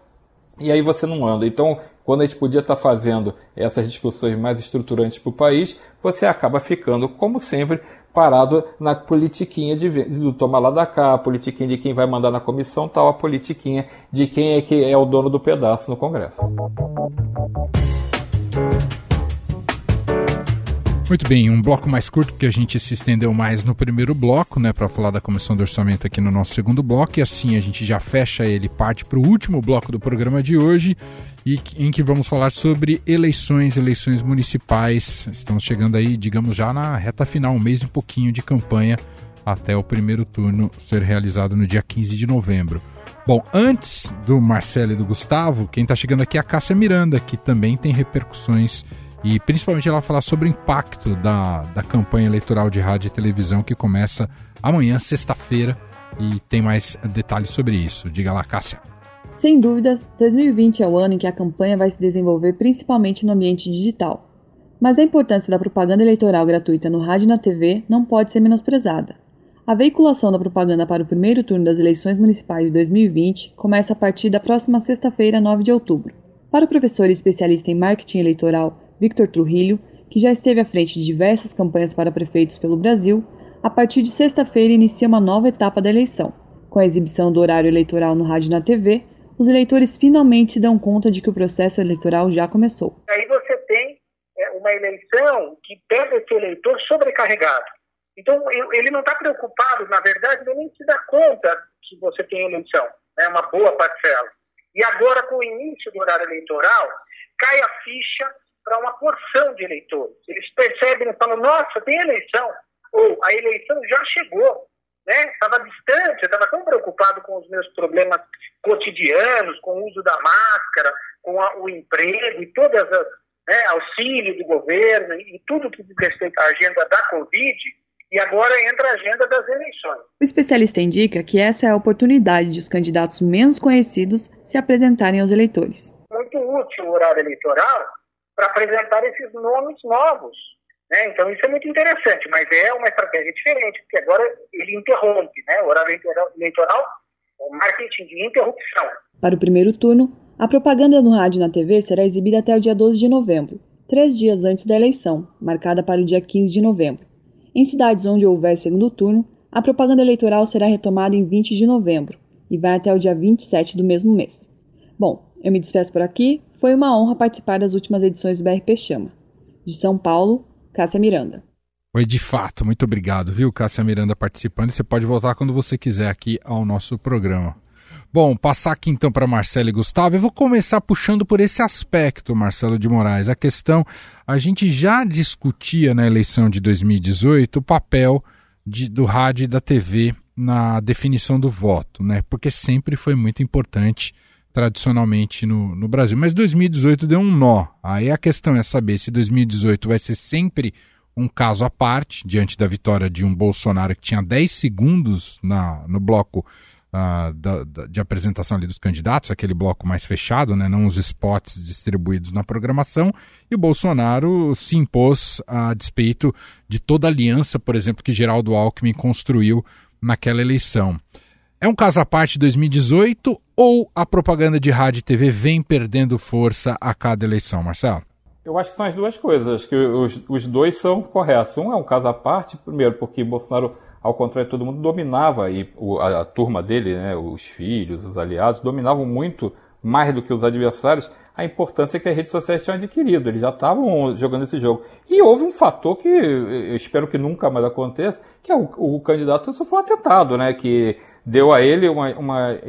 E aí você não anda. Então, quando a gente podia estar fazendo essas discussões mais estruturantes para o país, você acaba ficando, como sempre, parado na politiquinha de, do toma lá da cá, a politiquinha de quem vai mandar na comissão tal, a politiquinha de quem é que é o dono do pedaço no Congresso. Muito bem, um bloco mais curto que a gente se estendeu mais no primeiro bloco, né, para falar da comissão de orçamento aqui no nosso segundo bloco, e assim a gente já fecha ele parte para o último bloco do programa de hoje, e em que vamos falar sobre eleições, eleições municipais. Estamos chegando aí, digamos, já na reta final, um mês e um pouquinho de campanha até o primeiro turno ser realizado no dia 15 de novembro. Bom, antes do Marcelo e do Gustavo, quem está chegando aqui é a Cássia Miranda, que também tem repercussões e principalmente ela falar sobre o impacto da, da campanha eleitoral de rádio e televisão que começa amanhã, sexta-feira, e tem mais detalhes sobre isso. Diga lá, Cássia. Sem dúvidas, 2020 é o ano em que a campanha vai se desenvolver principalmente no ambiente digital. Mas a importância da propaganda eleitoral gratuita no rádio e na TV não pode ser menosprezada. A veiculação da propaganda para o primeiro turno das eleições municipais de 2020 começa a partir da próxima sexta-feira, 9 de outubro. Para o professor e especialista em marketing eleitoral Victor Trujillo, que já esteve à frente de diversas campanhas para prefeitos pelo Brasil, a partir de sexta-feira inicia uma nova etapa da eleição. Com a exibição do horário eleitoral no rádio e na TV, os eleitores finalmente se dão conta de que o processo eleitoral já começou. Aí você tem é, uma eleição que pega esse eleitor sobrecarregado. Então, ele não está preocupado, na verdade, ele nem se dá conta que você tem eleição, é uma boa parcela. E agora, com o início do horário eleitoral, cai a ficha para uma porção de eleitores. Eles percebem e falam, nossa, tem eleição, ou a eleição já chegou né? Estava distante, estava tão preocupado com os meus problemas cotidianos, com o uso da máscara, com a, o emprego e todas as né, auxílio do governo e tudo que diz respeito à agenda da Covid, e agora entra a agenda das eleições. O especialista indica que essa é a oportunidade de os candidatos menos conhecidos se apresentarem aos eleitores. Muito útil o horário eleitoral para apresentar esses nomes novos, né? Então isso é muito interessante, mas é uma estratégia diferente, porque agora ele interrompe, né? o horário eleitoral, o marketing de interrupção. Para o primeiro turno, a propaganda no rádio e na TV será exibida até o dia 12 de novembro, três dias antes da eleição, marcada para o dia 15 de novembro. Em cidades onde houver segundo turno, a propaganda eleitoral será retomada em 20 de novembro e vai até o dia 27 do mesmo mês. Bom, eu me despeço por aqui. Foi uma honra participar das últimas edições do BRP Chama. De São Paulo, Cássia Miranda. Oi, de fato, muito obrigado, viu, Cássia Miranda participando. Você pode voltar quando você quiser aqui ao nosso programa. Bom, passar aqui então para Marcelo e Gustavo. Eu vou começar puxando por esse aspecto, Marcelo de Moraes. A questão, a gente já discutia na eleição de 2018 o papel de, do rádio e da TV na definição do voto, né? Porque sempre foi muito importante tradicionalmente no, no Brasil. Mas 2018 deu um nó. Aí a questão é saber se 2018 vai ser sempre um caso à parte, diante da vitória de um Bolsonaro que tinha 10 segundos na, no bloco uh, da, da, de apresentação ali dos candidatos, aquele bloco mais fechado, né, não os spots distribuídos na programação, e o Bolsonaro se impôs a despeito de toda a aliança, por exemplo, que Geraldo Alckmin construiu naquela eleição. É um caso à parte 2018 ou a propaganda de rádio e TV vem perdendo força a cada eleição, Marcelo? Eu acho que são as duas coisas. Acho que os, os dois são corretos. Um é um caso à parte, primeiro, porque Bolsonaro, ao contrário de todo mundo, dominava e a, a turma dele, né, os filhos, os aliados, dominavam muito mais do que os adversários a importância que as redes sociais tinham adquirido. Eles já estavam jogando esse jogo. E houve um fator que eu espero que nunca mais aconteça, que é o, o candidato sofreu um atentado, né? Que deu a ele uma, uma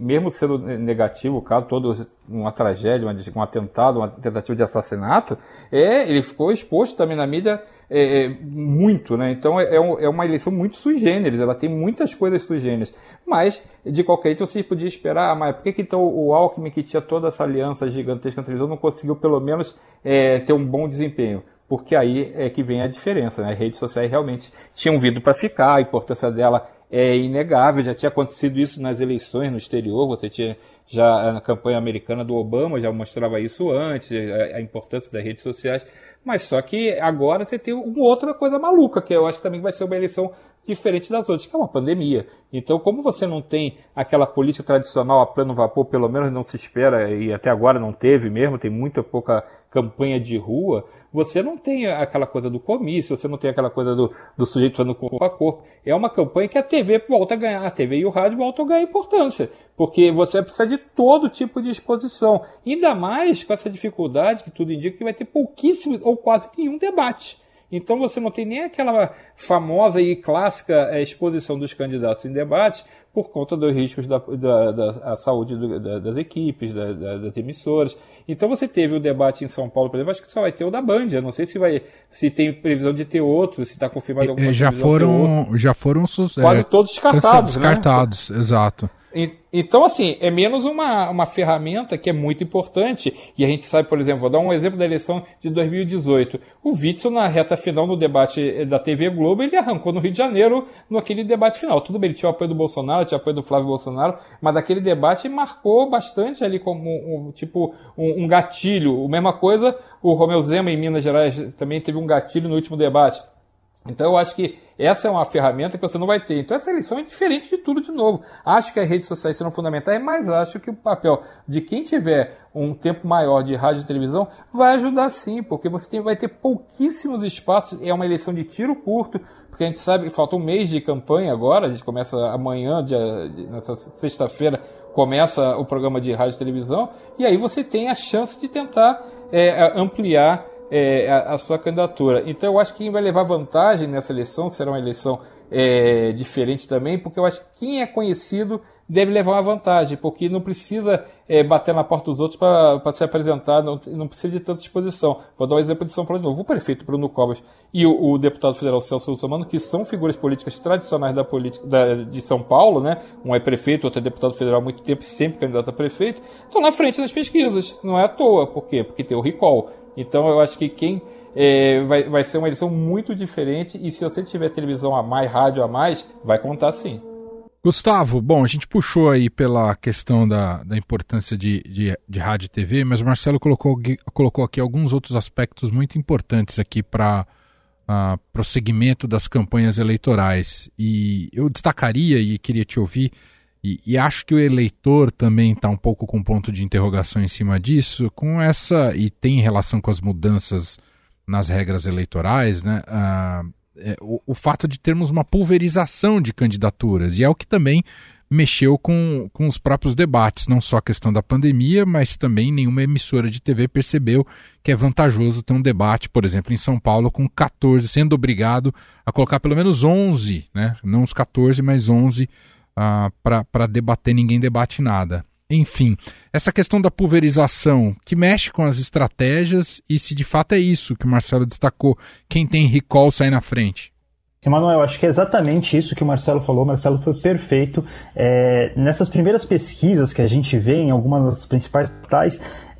mesmo sendo negativo o caso todo uma tragédia um atentado uma tentativa de assassinato é ele ficou exposto também na mídia é, é, muito, né? Então é, é, é uma eleição muito sui generis, ela tem muitas coisas sui generis. Mas, de qualquer jeito, você podia esperar, ah, mas por que, que então o Alckmin, que tinha toda essa aliança gigantesca na televisão, não conseguiu pelo menos é, ter um bom desempenho? Porque aí é que vem a diferença, né? As redes sociais realmente tinham vindo para ficar, a importância dela é inegável, já tinha acontecido isso nas eleições no exterior, você tinha já a campanha americana do Obama já mostrava isso antes, a, a importância das redes sociais, mas só que agora você tem uma outra coisa maluca, que eu acho que também vai ser uma eleição diferente das outras, que é uma pandemia. Então, como você não tem aquela política tradicional a plano vapor, pelo menos não se espera, e até agora não teve mesmo, tem muita pouca campanha de rua, você não tem aquela coisa do comício, você não tem aquela coisa do, do sujeito falando corpo a corpo. É uma campanha que a TV volta a ganhar, a TV e o rádio voltam a ganhar importância, porque você precisa de todo tipo de exposição. Ainda mais com essa dificuldade que tudo indica que vai ter pouquíssimo ou quase nenhum debate. Então você não tem nem aquela famosa e clássica é, exposição dos candidatos em debate por conta dos riscos da, da, da saúde do, da, das equipes, da, das emissoras. Então você teve o debate em São Paulo, por exemplo, acho que só vai ter o da Band. Eu não sei se vai, se tem previsão de ter outro, se está confirmado é, alguma é, já foram, já foram quase é, todos descartados, descartados, né? [LAUGHS] exato. Então, assim, é menos uma, uma ferramenta que é muito importante. E a gente sabe, por exemplo, vou dar um exemplo da eleição de 2018. O Witzel, na reta final no debate da TV Globo, ele arrancou no Rio de Janeiro naquele debate final. Tudo bem, ele tinha o apoio do Bolsonaro, tinha o apoio do Flávio Bolsonaro, mas aquele debate marcou bastante ali como um, tipo um, um gatilho. A mesma coisa, o Romeu Zema em Minas Gerais também teve um gatilho no último debate. Então eu acho que essa é uma ferramenta que você não vai ter. Então essa eleição é diferente de tudo de novo. Acho que as redes sociais serão fundamentais, mas acho que o papel de quem tiver um tempo maior de rádio e televisão vai ajudar sim, porque você tem, vai ter pouquíssimos espaços. É uma eleição de tiro curto, porque a gente sabe que falta um mês de campanha agora, a gente começa amanhã, dia, nessa sexta-feira, começa o programa de rádio e televisão, e aí você tem a chance de tentar é, ampliar é, a, a, sua candidatura. Então eu acho que quem vai levar vantagem nessa eleição será uma eleição é, diferente também, porque eu acho que quem é conhecido deve levar uma vantagem, porque não precisa é, bater na porta dos outros para se apresentar, não, não, precisa de tanta exposição. Vou dar um exemplo de São Paulo de novo. O prefeito Bruno Covas e o, o deputado federal Celso Russomano, que são figuras políticas tradicionais da política da, de São Paulo, né? um é prefeito, outro é deputado federal há muito tempo, sempre candidato a prefeito, estão na frente nas pesquisas. Não é à toa. Por quê? Porque tem o recall. Então eu acho que quem é, vai, vai ser uma eleição muito diferente e se você tiver televisão a mais, rádio a mais, vai contar sim. Gustavo, bom, a gente puxou aí pela questão da, da importância de, de, de rádio e TV, mas o Marcelo colocou, colocou aqui alguns outros aspectos muito importantes aqui para uh, o segmento das campanhas eleitorais. E eu destacaria e queria te ouvir e, e, acho que o eleitor também está um pouco com ponto de interrogação em cima disso, com essa, e tem relação com as mudanças nas regras eleitorais, né? Ah, é, o, o, fato de termos uma pulverização de candidaturas, e é o que também mexeu com, com os próprios debates, não só a questão da pandemia, mas também nenhuma emissora de TV percebeu que é vantajoso ter um debate, por exemplo, em São Paulo, com 14, sendo obrigado a colocar pelo menos 11, né? não os 14, mas 11 ah, para debater, ninguém debate nada. Enfim, essa questão da pulverização que mexe com as estratégias e se de fato é isso que o Marcelo destacou, quem tem recall sai na frente. Emanuel, acho que é exatamente isso que o Marcelo falou. O Marcelo foi perfeito. É, nessas primeiras pesquisas que a gente vê em algumas das principais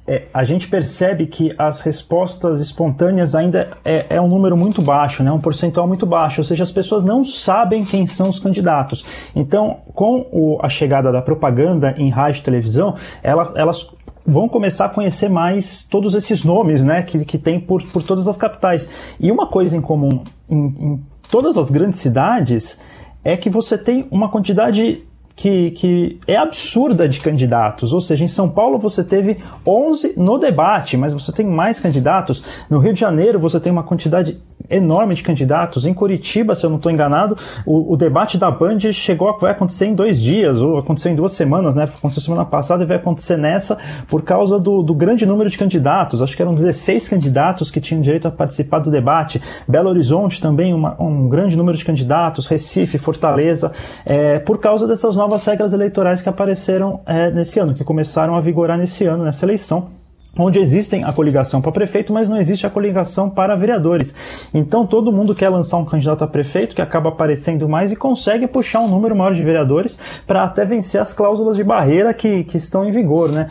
é, a gente percebe que as respostas espontâneas ainda é, é, um número muito baixo, né? um percentual muito baixo, ou seja, as pessoas não sabem quem são os candidatos. Então, com o, a chegada da propaganda em rádio e televisão, ela, elas vão começar a conhecer mais todos esses nomes né, que, que tem por, por todas as capitais. E uma coisa em comum em, em todas as grandes cidades é que você tem uma quantidade que, que é absurda de candidatos. Ou seja, em São Paulo você teve 11 no debate, mas você tem mais candidatos. No Rio de Janeiro você tem uma quantidade enorme de candidatos. Em Curitiba, se eu não estou enganado, o, o, debate da Band chegou a, vai acontecer em dois dias, ou aconteceu em duas semanas, né? Aconteceu semana passada e vai acontecer nessa por causa do, do grande número de candidatos. Acho que eram 16 candidatos que tinham direito a participar do debate. Belo Horizonte também, uma, um grande número de candidatos. Recife, Fortaleza, é, por causa dessas novas regras eleitorais que apareceram é, nesse ano, que começaram a vigorar nesse ano, nessa eleição. onde existem a coligação para prefeito, mas não existe a coligação para vereadores. Então todo mundo quer lançar um candidato a prefeito que acaba aparecendo mais e consegue puxar um número maior de vereadores para até vencer as cláusulas de barreira que, que estão em vigor, né?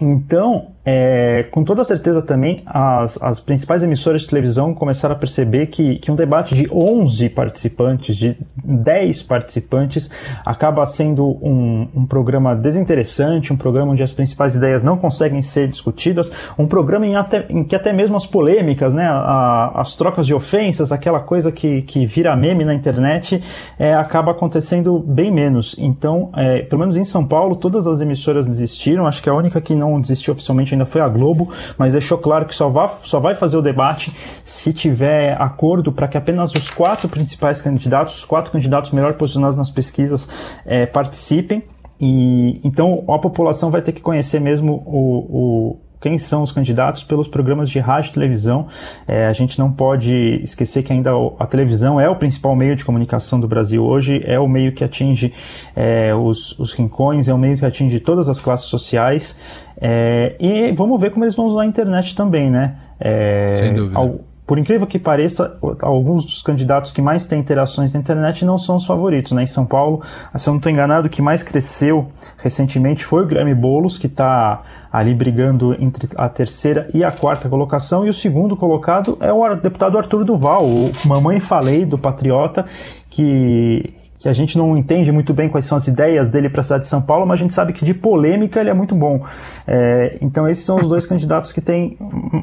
Então, é, com toda certeza também, as, as principais emissoras de televisão começaram a perceber que, que um debate de 11 participantes, de 10 participantes, acaba sendo um, um programa desinteressante, um programa onde as principais ideias não conseguem ser discutidas, um programa em, até, em que até mesmo as polêmicas, né, a, as trocas de ofensas, aquela coisa que, que vira meme na internet, é, acaba acontecendo bem menos. Então, é, pelo menos em São Paulo, todas as emissoras desistiram, acho que a única que não desistiu oficialmente ainda foi a Globo, mas deixou claro que só vai, só vai fazer o debate se tiver acordo para que apenas os quatro principais candidatos, os quatro candidatos melhor posicionados nas pesquisas, é, participem. E então a população vai ter que conhecer mesmo o, o quem são os candidatos pelos programas de rádio e televisão. É, a gente não pode esquecer que ainda a televisão é o principal meio de comunicação do Brasil hoje, é o meio que atinge é, os, os rincões, é o meio que atinge todas as classes sociais. É, e vamos ver como eles vão usar a internet também, né? É, Sem dúvida. Ao, por incrível que pareça, alguns dos candidatos que mais têm interações na internet não são os favoritos. Né? Em São Paulo, se eu não estou enganado, o que mais cresceu recentemente foi o Grêmio Boulos, que está ali brigando entre a terceira e a quarta colocação. E o segundo colocado é o deputado Arthur Duval, o Mamãe Falei do Patriota, que que a gente não entende muito bem quais são as ideias dele para a cidade de São Paulo, mas a gente sabe que de polêmica ele é muito bom. É, então esses são os dois [LAUGHS] candidatos que têm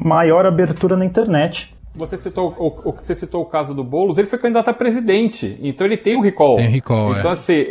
maior abertura na internet. Você citou o, você citou o caso do Boulos, ele foi candidato a presidente, então ele tem um recall. Tem recall, Então é. assim,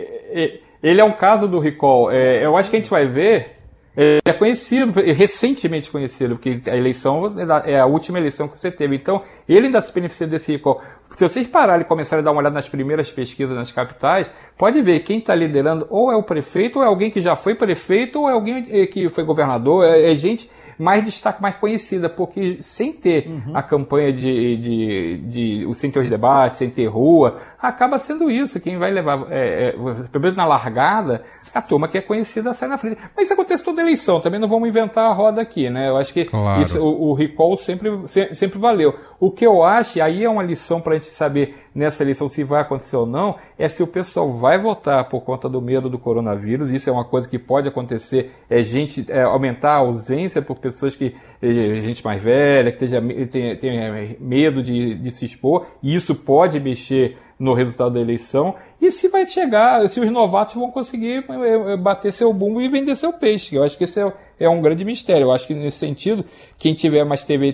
ele é um caso do recall. É, eu acho que a gente vai ver ele é conhecido, recentemente conhecido, porque a eleição é a última eleição que você teve. Então, ele ainda se beneficia desse recall. Se vocês pararem e começarem a dar uma olhada nas primeiras pesquisas nas capitais, pode ver quem está liderando ou é o prefeito, ou é alguém que já foi prefeito, ou é alguém eh, que foi governador, é, é gente mais destaque, mais conhecida, porque sem ter uhum. a campanha de, de, de, sem ter os debates, sem ter rua, acaba sendo isso. Quem vai levar, é, é, pelo menos na largada, a turma que é conhecida sai na frente. Mas isso acontece toda eleição, também não vamos inventar a roda aqui, né? Eu acho que claro. isso, o, o recall sempre, sempre valeu. O que eu acho, e aí é uma lição para saber nessa eleição se vai acontecer ou não, é se o pessoal vai votar por conta do medo do coronavírus. Isso é uma coisa que pode acontecer, é gente é, aumentar a ausência por pessoas que é, gente mais velha, que tenha, tenha, tenha medo de, de se expor. E isso pode mexer no resultado da eleição e se vai chegar, se os novatos vão conseguir é, é, bater seu bumbo e vender seu peixe. Eu acho que esse é, é um grande mistério. Eu acho que nesse sentido, quem tiver mais TV,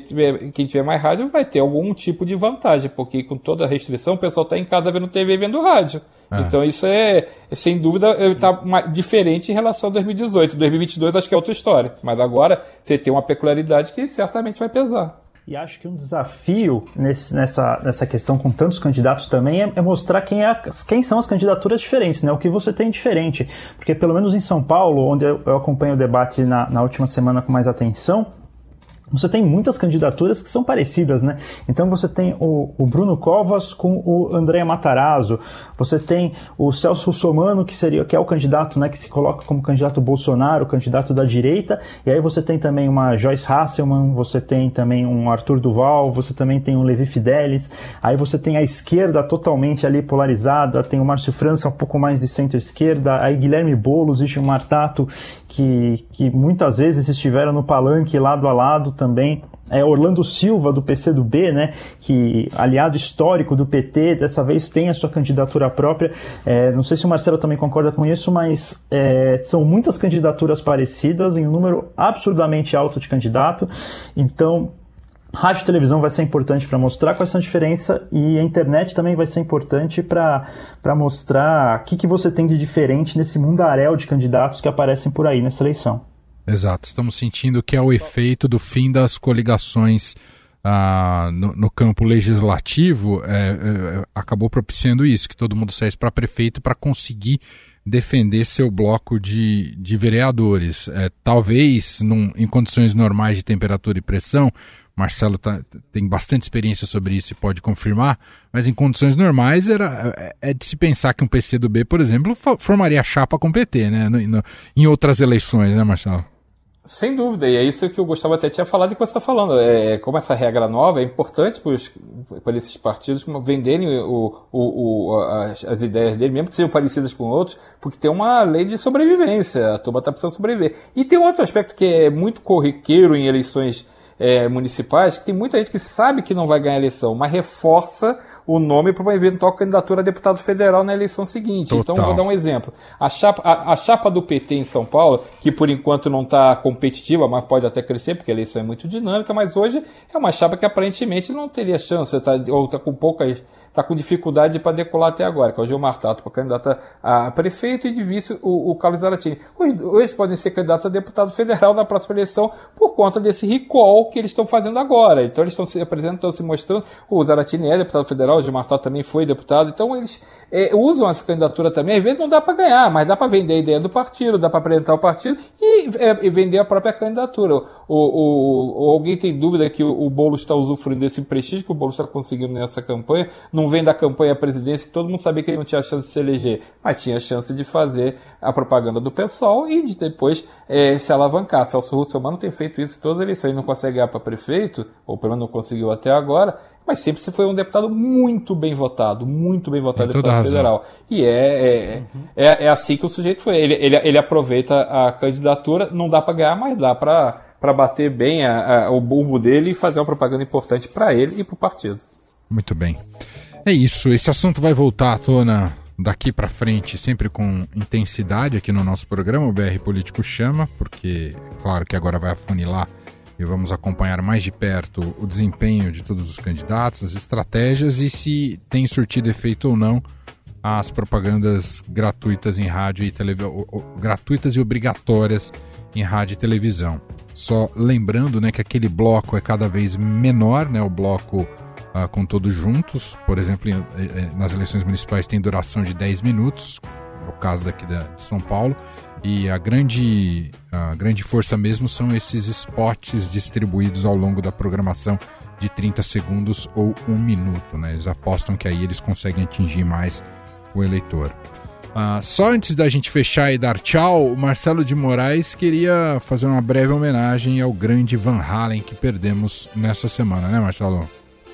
quem tiver mais rádio, vai ter algum tipo de vantagem, porque com toda a restrição, o pessoal está em casa vendo TV e vendo rádio. É. Então isso é, sem dúvida, está diferente em relação a 2018. 2022 acho que é outra história. Mas agora você tem uma peculiaridade que certamente vai pesar. E acho que um desafio nesse, nessa, nessa questão com tantos candidatos também é, é mostrar quem, é, quem são as candidaturas diferentes, né? o que você tem diferente. Porque pelo menos em São Paulo, onde eu, acompanho o debate na, na última semana com mais atenção, você tem muitas candidaturas que são parecidas, né? Então você tem o, o Bruno Covas com o André Matarazzo, você tem o Celso Russomano, que seria que é o candidato, né, que se coloca como candidato Bolsonaro, candidato da direita, e aí você tem também uma Joyce Hasselman, você tem também um Arthur Duval, você também tem um Levi Fidelis, aí você tem a esquerda totalmente ali polarizada, tem o Márcio França um pouco mais de centro-esquerda, aí Guilherme Boulos e Gilmar Tato, que, que muitas vezes estiveram no palanque lado a lado também. É Orlando Silva, do PCdoB, né, que aliado histórico do PT, dessa vez tem a sua candidatura própria. É, não sei se o Marcelo também concorda com isso, mas é, são muitas candidaturas parecidas em um número absurdamente alto de candidato. Então, rádio e televisão vai ser importante para mostrar quais são a diferença e a internet também vai ser importante para mostrar o que, que você tem de diferente nesse mundaréu de candidatos que aparecem por aí nessa eleição. Exato, estamos sentindo que é o efeito do fim das coligações ah, no, no, campo legislativo, é, é, acabou propiciando isso, que todo mundo saísse para prefeito para conseguir defender seu bloco de, de vereadores. É, talvez num, em condições normais de temperatura e pressão, Marcelo tá, tem bastante experiência sobre isso e pode confirmar, mas em condições normais era, é, é de se pensar que um PC do B, por exemplo, formaria chapa com PT, né? No, no, em outras eleições, né, Marcelo? Sem dúvida, e é isso que o Gustavo até tinha falado e que você está falando. É, como essa regra nova é importante para esses partidos venderem o, o, o, as, as, ideias dele, mesmo que sejam parecidas com outros, porque tem uma lei de sobrevivência, a turma está precisando sobreviver. E tem outro aspecto que é muito corriqueiro em eleições é, municipais, que tem muita gente que sabe que não vai ganhar a eleição, mas reforça o nome para uma eventual candidatura a deputado federal na eleição seguinte. Total. Então, vou dar um exemplo. A chapa, a, a, chapa do PT em São Paulo, que por enquanto não está competitiva, mas pode até crescer, porque a eleição é muito dinâmica, mas hoje é uma chapa que aparentemente não teria chance, tá, ou está com poucas está com dificuldade para decolar até agora, que é o Gilmar Tato para candidato a prefeito e de vice o, o Carlos Zaratini. Dois podem ser candidatos a deputado federal na próxima eleição por conta desse recall que eles estão fazendo agora. Então eles estão se apresentando, se mostrando. O Zaratini é deputado federal, o Gilmar Tato também foi deputado. Então eles é, usam essa candidatura também. Às vezes não dá para ganhar, mas dá para vender a ideia do partido, dá para apresentar o partido e, é, e, vender a própria candidatura. O, o, alguém tem dúvida que o, o Boulos está usufruindo desse prestígio que o Boulos está conseguindo nessa campanha? Não não vem da campanha à presidência, que todo mundo sabia que ele não tinha chance de se eleger, mas tinha chance de fazer a propaganda do PSOL e de depois é, se alavancar. Celso Russomano tem feito isso em todas as eleições, não consegue ganhar para prefeito, ou pelo menos não conseguiu até agora, mas sempre se foi um deputado muito bem votado, muito bem votado deputado federal. E é, é, uhum. é, é, assim que o sujeito foi. Ele, ele, ele aproveita a candidatura, não dá para ganhar, mas dá para bater bem a, a, o bulbo dele e fazer uma propaganda importante para ele e para o partido. Muito bem. É isso, esse assunto vai voltar à tona daqui para frente, sempre com intensidade aqui no nosso programa, o BR Político chama, porque claro que agora vai afunilar e vamos acompanhar mais de perto o desempenho de todos os candidatos, as estratégias e se tem surtido efeito ou não as propagandas gratuitas em rádio e televisão, gratuitas e obrigatórias em rádio e televisão. Só lembrando, né, que aquele bloco é cada vez menor, né, o bloco uh, com todos juntos. Por exemplo, em, em, nas eleições municipais tem duração de 10 minutos, é o caso daqui da, de São Paulo. E a grande, a grande força mesmo são esses spots distribuídos ao longo da programação de 30 segundos ou um minuto. Né? Eles apostam que aí eles conseguem atingir mais o eleitor. Uh, só antes da gente fechar e dar tchau, o Marcelo de Moraes queria fazer uma breve homenagem ao grande Van Halen que perdemos nessa semana, né, Marcelo?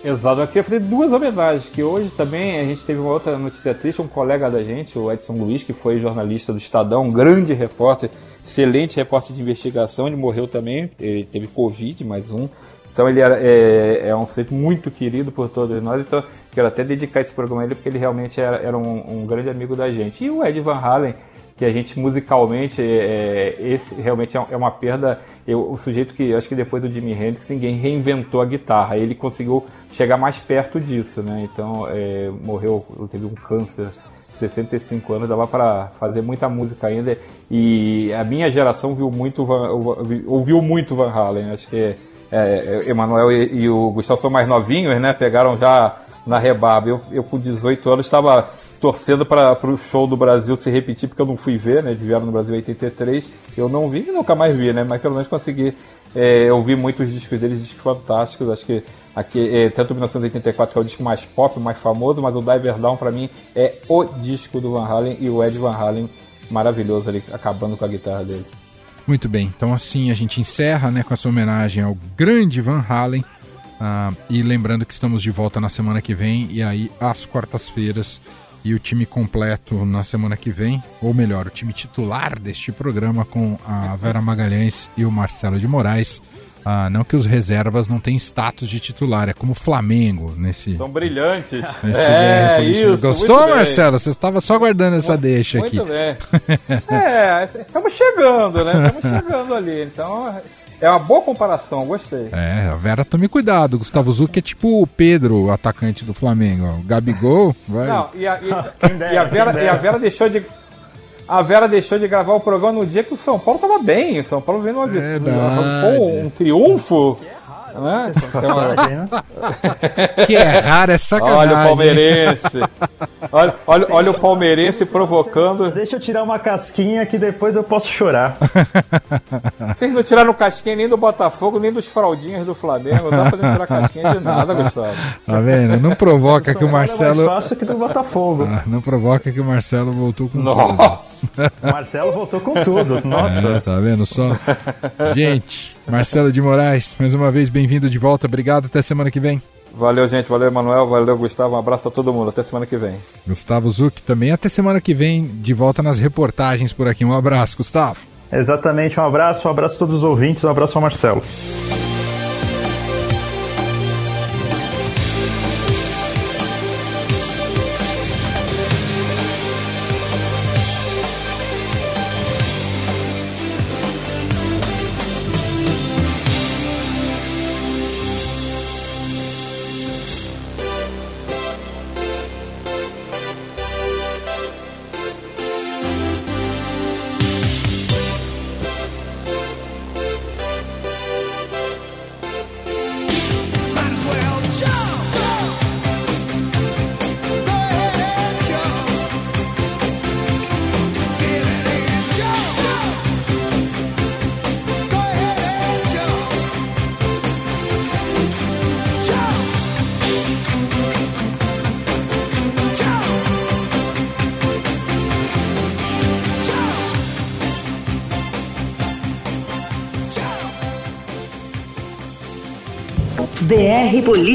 Exato, eu queria fazer duas homenagens, que hoje também a gente teve uma outra notícia triste, um colega da gente, o Edson Luiz, que foi jornalista do Estadão, um grande repórter, excelente repórter de investigação, ele morreu também, ele teve Covid, mais um, então ele era, é, é um ser muito querido por todos nós, então quero até dedicar esse programa a ele, porque ele realmente era, era um, um grande amigo da gente. E o Ed Van Halen, que a gente musicalmente, é, esse realmente é, é uma perda. Eu, o sujeito que, acho que depois do Jimi Hendrix, ninguém reinventou a guitarra. Ele conseguiu chegar mais perto disso, né? Então, é, morreu, teve um câncer 65 anos, dava para fazer muita música ainda. E a minha geração viu muito, ouviu muito Van Halen. Acho que é, é, Emanuel e, e, o Gustavo são mais novinhos, né? Pegaram já na rebaba. Eu, eu com 18 anos estava torcendo para o show do Brasil se repetir, porque eu não fui ver, né? vieram no Brasil em 83. Eu não vi e nunca mais vi, né? Mas pelo menos consegui é, ouvir muitos discos deles, discos fantásticos. Acho que aqui, é, tanto 1984, que é o disco mais pop, mais famoso, mas o Diver Down, para mim, é o disco do Van Halen e o Ed Van Halen maravilhoso ali, acabando com a guitarra dele. Muito bem, então assim a gente encerra né, com essa homenagem ao grande Van Halen. Uh, e lembrando que estamos de volta na semana que vem e aí às quartas-feiras e o time completo na semana que vem, ou melhor, o time titular deste programa com a Vera Magalhães e o Marcelo de Moraes. Ah, não que os reservas não tenham status de titular, é como o Flamengo nesse. São brilhantes. Nesse é, isso, Gostou, Marcelo? Você estava só aguardando essa muito, deixa aqui. Muito bem. [LAUGHS] é, estamos chegando, né? Estamos chegando ali. Então, é uma boa comparação, gostei. É, a Vera tome cuidado. Gustavo Zucchi é tipo o Pedro, o atacante do Flamengo. O Gabigol, vai. Não, e a, e, [LAUGHS] e a Vera, e a Vera deixou de. A Vera deixou de gravar o programa no dia que o São Paulo tava bem. O São Paulo vendo uma vitória. Um, um triunfo. Né? que é raro, é sacanagem. Olha o palmeirense. olha, olha, olha o palmeirense provocando. Deixa eu tirar uma casquinha que depois eu posso chorar. Vocês não tiraram casquinha nem do Botafogo, nem dos fraldinhas do Flamengo. Não dá pra tirar casquinha de nada, Gustavo. Tá vendo? Não provoca que o Marcelo. É mais fácil que do Botafogo. Ah, não provoca que o Marcelo voltou com Nossa. tudo. Marcelo voltou com tudo. Nossa. É, tá vendo só? Gente, Marcelo de Moraes, mais uma vez bem-vindo de volta. Obrigado, até semana que vem. Valeu, gente. Valeu, Emanuel. Valeu, Gustavo. Um abraço a todo mundo. Até semana que vem. Gustavo Zuc também. Até semana que vem, de volta nas reportagens por aqui. Um abraço, Gustavo. Exatamente. Um abraço, um abraço a todos os ouvintes, um abraço ao Marcelo.